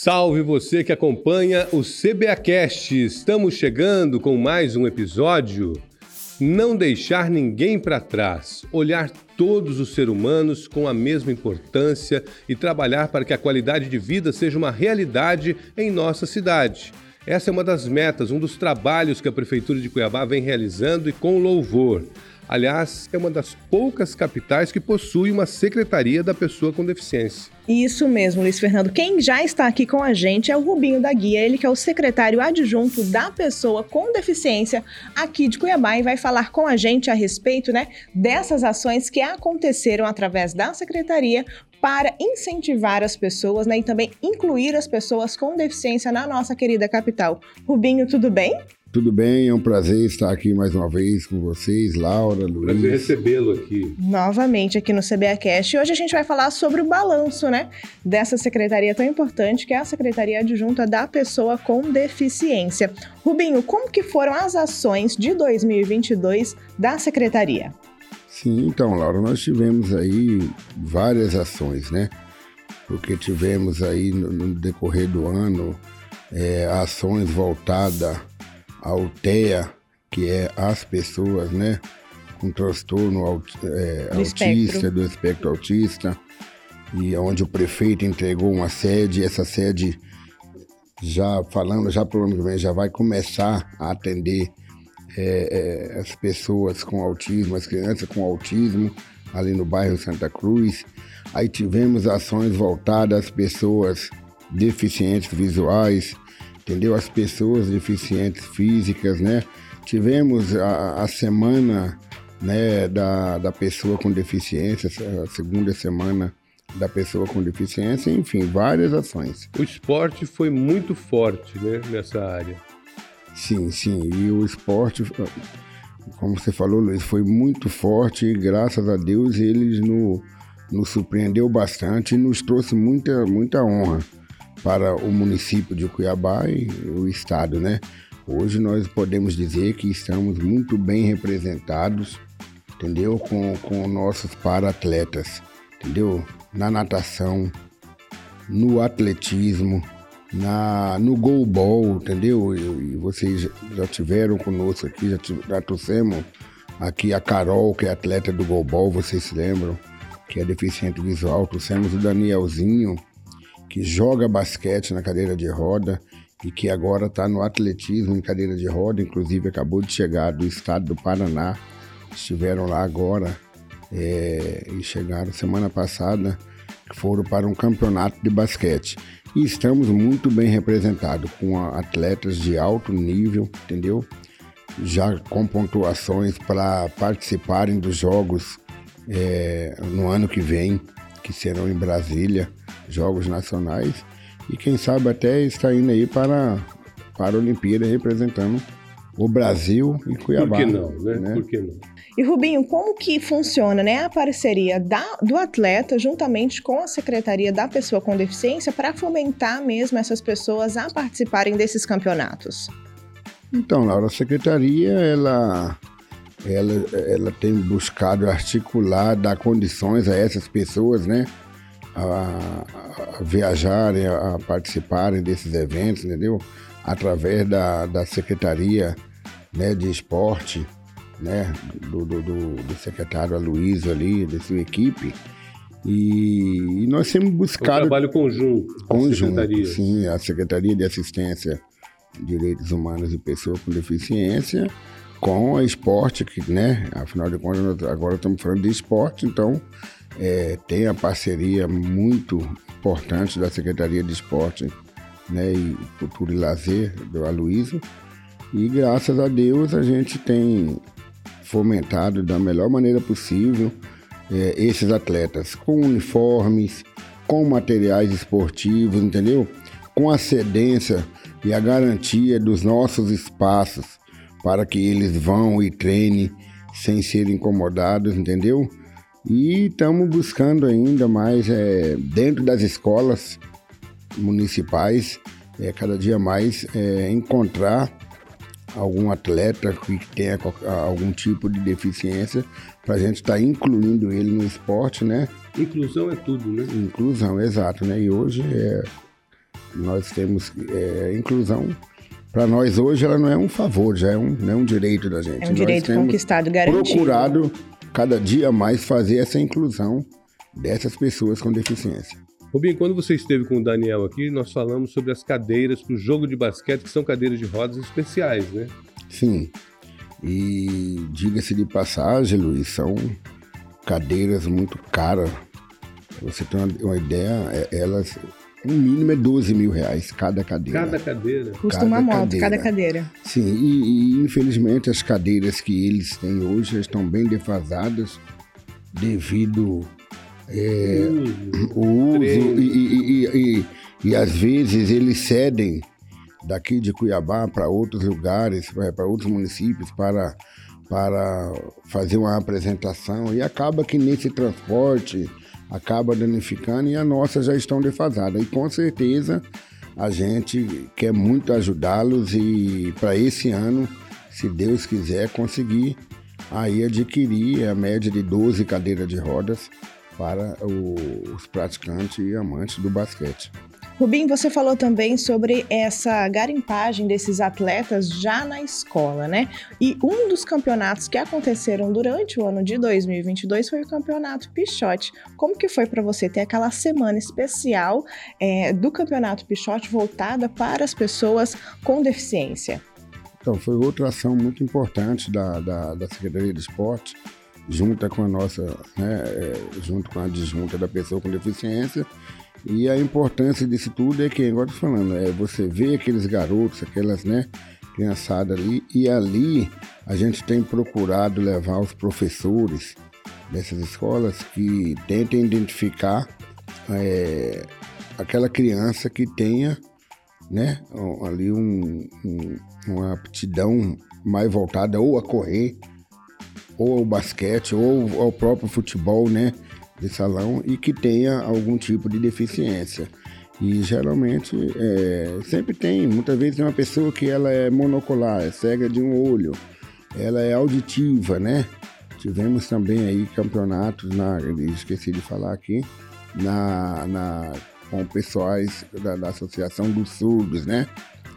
Salve você que acompanha o CBAcast. Estamos chegando com mais um episódio. Não deixar ninguém para trás, olhar todos os seres humanos com a mesma importância e trabalhar para que a qualidade de vida seja uma realidade em nossa cidade. Essa é uma das metas, um dos trabalhos que a Prefeitura de Cuiabá vem realizando e com louvor. Aliás, é uma das poucas capitais que possui uma Secretaria da Pessoa com Deficiência. Isso mesmo, Luiz Fernando. Quem já está aqui com a gente é o Rubinho da Guia, ele que é o secretário adjunto da pessoa com deficiência aqui de Cuiabá e vai falar com a gente a respeito né, dessas ações que aconteceram através da secretaria para incentivar as pessoas né, e também incluir as pessoas com deficiência na nossa querida capital. Rubinho, tudo bem? Tudo bem, é um prazer estar aqui mais uma vez com vocês, Laura, Luiz. Prazer recebê-lo aqui. Novamente aqui no CBAcast. E hoje a gente vai falar sobre o balanço, né, dessa secretaria tão importante, que é a Secretaria Adjunta da Pessoa com Deficiência. Rubinho, como que foram as ações de 2022 da secretaria? Sim, então, Laura, nós tivemos aí várias ações, né? Porque tivemos aí no, no decorrer do ano é, ações voltadas a UTEA, que é as pessoas, né, com transtorno é, do autista, espectro. do espectro autista, e onde o prefeito entregou uma sede, essa sede já falando, já para o ano que vem, já vai começar a atender é, é, as pessoas com autismo, as crianças com autismo, ali no bairro Santa Cruz. Aí tivemos ações voltadas às pessoas deficientes visuais, entendeu? As pessoas deficientes físicas, né? Tivemos a, a semana né, da, da pessoa com deficiência, a segunda semana da pessoa com deficiência, enfim, várias ações. O esporte foi muito forte né, nessa área. Sim, sim, e o esporte, como você falou, Luiz, foi muito forte e graças a Deus ele nos, nos surpreendeu bastante e nos trouxe muita, muita honra para o município de Cuiabá e o estado, né? Hoje nós podemos dizer que estamos muito bem representados, entendeu? Com, com nossos para-atletas, entendeu? Na natação, no atletismo, na, no goalball, entendeu? E, e vocês já tiveram conosco aqui, já, já trouxemos aqui a Carol, que é atleta do goalball, vocês se lembram? Que é deficiente visual, trouxemos o Danielzinho, que joga basquete na cadeira de roda e que agora está no atletismo em cadeira de roda, inclusive acabou de chegar do estado do Paraná. Estiveram lá agora é, e chegaram semana passada, foram para um campeonato de basquete. E estamos muito bem representados com atletas de alto nível, entendeu? Já com pontuações para participarem dos jogos é, no ano que vem, que serão em Brasília jogos nacionais e quem sabe até está indo aí para, para a Olimpíada representando o Brasil e Cuiabá. Por que não, né? né? Por que não? E Rubinho, como que funciona né, a parceria da, do atleta juntamente com a Secretaria da Pessoa com Deficiência para fomentar mesmo essas pessoas a participarem desses campeonatos? Então, Laura, a Secretaria, ela, ela, ela tem buscado articular, dar condições a essas pessoas, né? A, a viajarem, a participarem desses eventos, entendeu? Através da, da Secretaria né, de Esporte, né, do, do, do secretário Aloysio ali, da sua equipe. E, e nós temos buscado. Um trabalho conjunto. Conjunto, sim, a Secretaria de Assistência Direitos Humanos e Pessoas com Deficiência, com a esporte, que, né? Afinal de contas, agora estamos falando de esporte, então é, tem a parceria muito importante da Secretaria de Esporte né, e Cultura e Lazer, do Aloysio. E graças a Deus a gente tem fomentado da melhor maneira possível é, esses atletas com uniformes, com materiais esportivos, entendeu? Com a cedência e a garantia dos nossos espaços para que eles vão e treinem sem serem incomodados, entendeu? E estamos buscando ainda mais é, dentro das escolas municipais, é, cada dia mais é, encontrar algum atleta que tenha algum tipo de deficiência para a gente estar tá incluindo ele no esporte, né? Inclusão é tudo, né? Inclusão, exato, né? E hoje é, Nós temos é, inclusão. Para nós hoje ela não é um favor, já é um, não é um direito da gente. É um direito conquistado, garantido. Procurado cada dia mais fazer essa inclusão dessas pessoas com deficiência. Rubinho, quando você esteve com o Daniel aqui, nós falamos sobre as cadeiras para o jogo de basquete, que são cadeiras de rodas especiais, né? Sim. E diga-se de passagem, Luiz, são cadeiras muito caras. Pra você ter uma, uma ideia, é, elas o mínimo é 12 mil reais cada cadeira. Cada cadeira? Custa uma moto, cadeira. cada cadeira. Sim, e, e, infelizmente as cadeiras que eles têm hoje estão bem defasadas devido é, o uso e, e, e, às vezes eles cedem daqui de Cuiabá para outros lugares, para outros municípios, para, para fazer uma apresentação e acaba que nesse transporte acaba danificando e a nossa já estão defasadas. E com certeza a gente quer muito ajudá-los e para esse ano, se Deus quiser, conseguir aí adquirir a média de 12 cadeiras de rodas para os praticantes e amantes do basquete. Rubim, você falou também sobre essa garimpagem desses atletas já na escola, né? E um dos campeonatos que aconteceram durante o ano de 2022 foi o Campeonato Pichote. Como que foi para você ter aquela semana especial é, do Campeonato Pichote voltada para as pessoas com deficiência? Então, foi outra ação muito importante da, da, da Secretaria de Esporte, junto com a nossa, né, é, junto com a adjunta da pessoa com deficiência, e a importância disso tudo é que, agora estou falando, é você vê aqueles garotos, aquelas, né, criançada ali, e ali a gente tem procurado levar os professores dessas escolas que tentem identificar é, aquela criança que tenha, né, ali um, um, uma aptidão mais voltada ou a correr, ou ao basquete, ou ao próprio futebol, né, de salão e que tenha algum tipo de deficiência. E geralmente é, sempre tem, muitas vezes tem uma pessoa que ela é monocular, é cega de um olho, ela é auditiva, né? Tivemos também aí campeonatos, na, esqueci de falar aqui, na, na, com pessoais da, da Associação dos Surdos, né?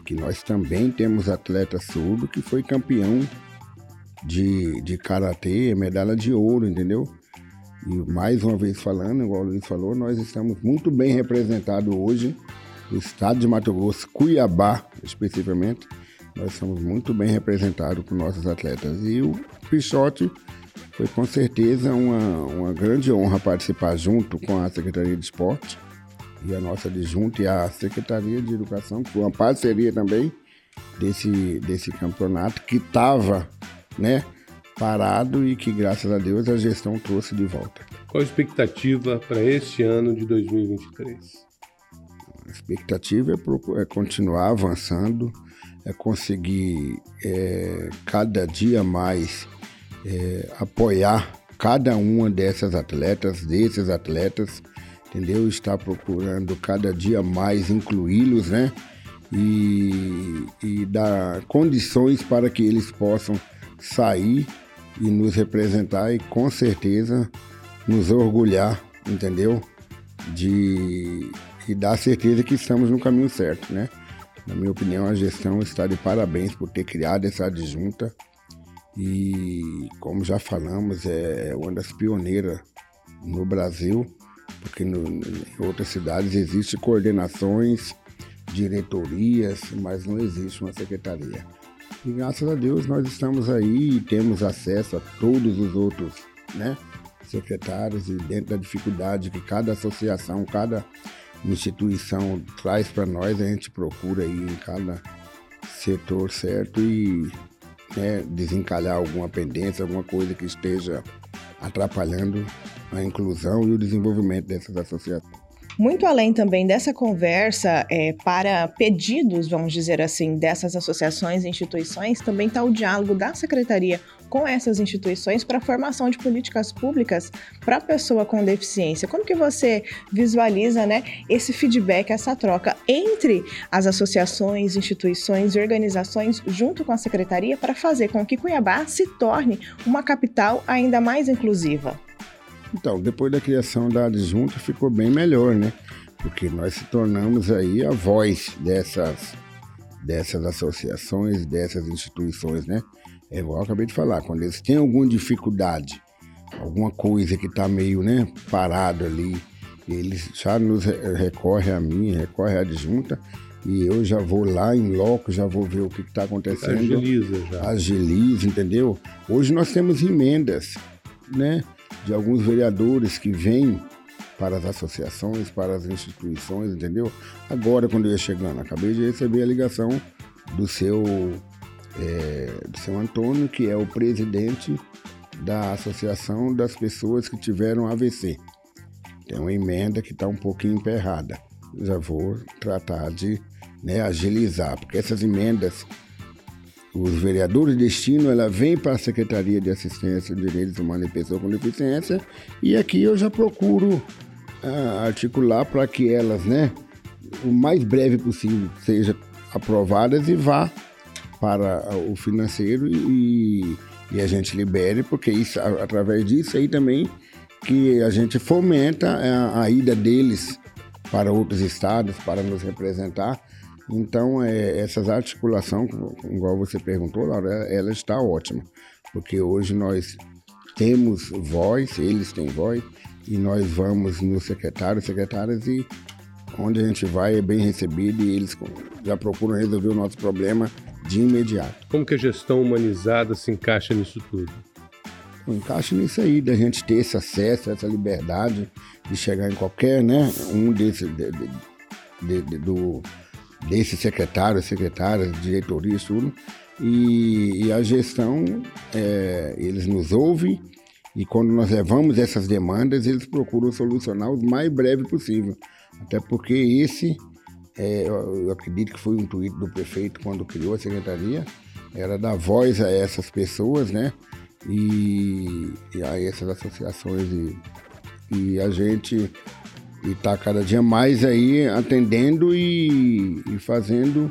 Que nós também temos atleta surdo que foi campeão de, de karatê, medalha de ouro, entendeu? E mais uma vez falando, igual o Luiz falou, nós estamos muito bem representados hoje no estado de Mato Grosso, Cuiabá especificamente. Nós estamos muito bem representados por nossos atletas. E o Pichote foi com certeza uma, uma grande honra participar junto com a Secretaria de Esporte e a nossa adjunta e a Secretaria de Educação, com uma parceria também desse, desse campeonato que estava, né? Parado e que, graças a Deus, a gestão trouxe de volta. Qual a expectativa para este ano de 2023? A expectativa é, é continuar avançando, é conseguir é, cada dia mais é, apoiar cada uma dessas atletas, desses atletas, entendeu? Está procurando cada dia mais incluí-los, né? E, e dar condições para que eles possam sair e nos representar e com certeza nos orgulhar, entendeu? De e dar certeza que estamos no caminho certo, né? Na minha opinião, a gestão está de parabéns por ter criado essa adjunta e, como já falamos, é uma das pioneiras no Brasil, porque no, em outras cidades existem coordenações, diretorias, mas não existe uma secretaria. E graças a Deus nós estamos aí e temos acesso a todos os outros né, secretários e dentro da dificuldade que cada associação, cada instituição traz para nós, a gente procura aí em cada setor certo e né, desencalhar alguma pendência, alguma coisa que esteja atrapalhando a inclusão e o desenvolvimento dessas associações. Muito além também dessa conversa é, para pedidos, vamos dizer assim, dessas associações e instituições, também está o diálogo da secretaria com essas instituições para a formação de políticas públicas para a pessoa com deficiência. Como que você visualiza né, esse feedback, essa troca entre as associações, instituições e organizações junto com a secretaria para fazer com que Cuiabá se torne uma capital ainda mais inclusiva? Então, depois da criação da adjunta ficou bem melhor, né? porque nós se tornamos aí a voz dessas, dessas associações, dessas instituições, né? É igual eu acabei de falar, quando eles têm alguma dificuldade, alguma coisa que está meio né, parado ali, eles já nos recorrem a mim, recorre à adjunta, e eu já vou lá em loco, já vou ver o que está acontecendo. Agiliza já. Agiliza, entendeu? Hoje nós temos emendas, né? De alguns vereadores que vêm para as associações, para as instituições, entendeu? Agora, quando eu ia chegando, acabei de receber a ligação do seu, é, do seu Antônio, que é o presidente da Associação das Pessoas que Tiveram AVC. Tem uma emenda que está um pouquinho emperrada. Já vou tratar de né, agilizar, porque essas emendas, os vereadores destinam, ela vem para a Secretaria de Assistência de Direitos Humanos e Pessoas com Deficiência, e aqui eu já procuro ah, articular para que elas, né, o mais breve possível, sejam aprovadas e vá para o financeiro e, e a gente libere, porque isso, através disso aí também que a gente fomenta a, a ida deles para outros estados, para nos representar, então, é, essas articulações, igual você perguntou, Laura, ela está ótima, porque hoje nós temos voz, eles têm voz, e nós vamos nos secretários, secretárias, e onde a gente vai é bem recebido e eles já procuram resolver o nosso problema de imediato. Como que a gestão humanizada se encaixa nisso tudo? Encaixa nisso aí, da gente ter esse acesso, essa liberdade de chegar em qualquer, né, um desses, de, de, de, do desses secretários, secretárias, diretorias, tudo. E, e a gestão, é, eles nos ouvem e quando nós levamos essas demandas, eles procuram solucionar o mais breve possível. Até porque esse, é, eu acredito que foi um tweet do prefeito quando criou a secretaria, era dar voz a essas pessoas, né? E, e a essas associações. E, e a gente e está cada dia mais aí atendendo e, e fazendo,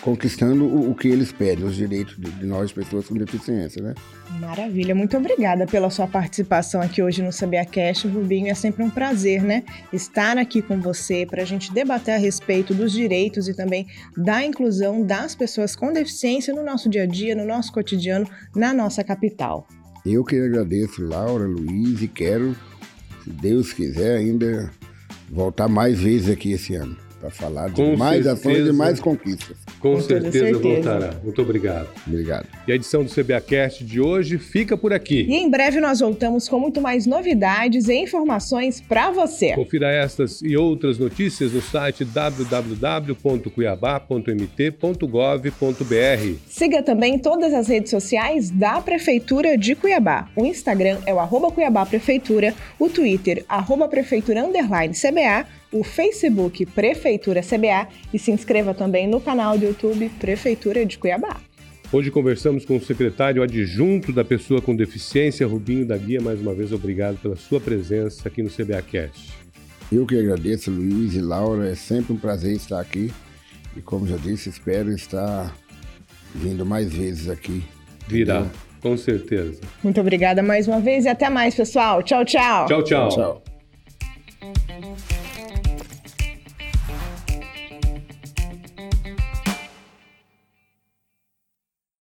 conquistando o, o, que eles pedem, os direitos de, de, nós, pessoas com deficiência, né? Maravilha, muito obrigada pela sua participação aqui hoje no SabiaCast, Rubinho. É sempre um prazer, né? Estar aqui com você para a gente debater a respeito dos direitos e também da inclusão das pessoas com deficiência no nosso dia a dia, no nosso cotidiano, na nossa capital. Eu que agradeço, Laura, Luiz, e quero se Deus quiser, ainda voltar mais vezes aqui esse ano para falar de com mais certeza, ações e mais conquistas. Com, com certeza, certeza, voltará. Muito obrigado. Obrigado. E a edição do CBAcast de hoje fica por aqui. E em breve nós voltamos com muito mais novidades e informações para você. Confira estas e outras notícias no site www.cuiabá.mt.gov.br. Siga também todas as redes sociais da Prefeitura de Cuiabá. O Instagram é o arroba Cuiabá Prefeitura, o Twitter, arroba Prefeitura Underline CBA o Facebook Prefeitura CBA e se inscreva também no canal do YouTube Prefeitura de Cuiabá. Hoje conversamos com o secretário adjunto da pessoa com deficiência, Rubinho da Guia. Mais uma vez, obrigado pela sua presença aqui no CBA Cast. Eu que agradeço, Luiz e Laura. É sempre um prazer estar aqui. E como já disse, espero estar vindo mais vezes aqui. Virá, com certeza. Muito obrigada mais uma vez e até mais, pessoal. Tchau, tchau. Tchau, tchau. tchau.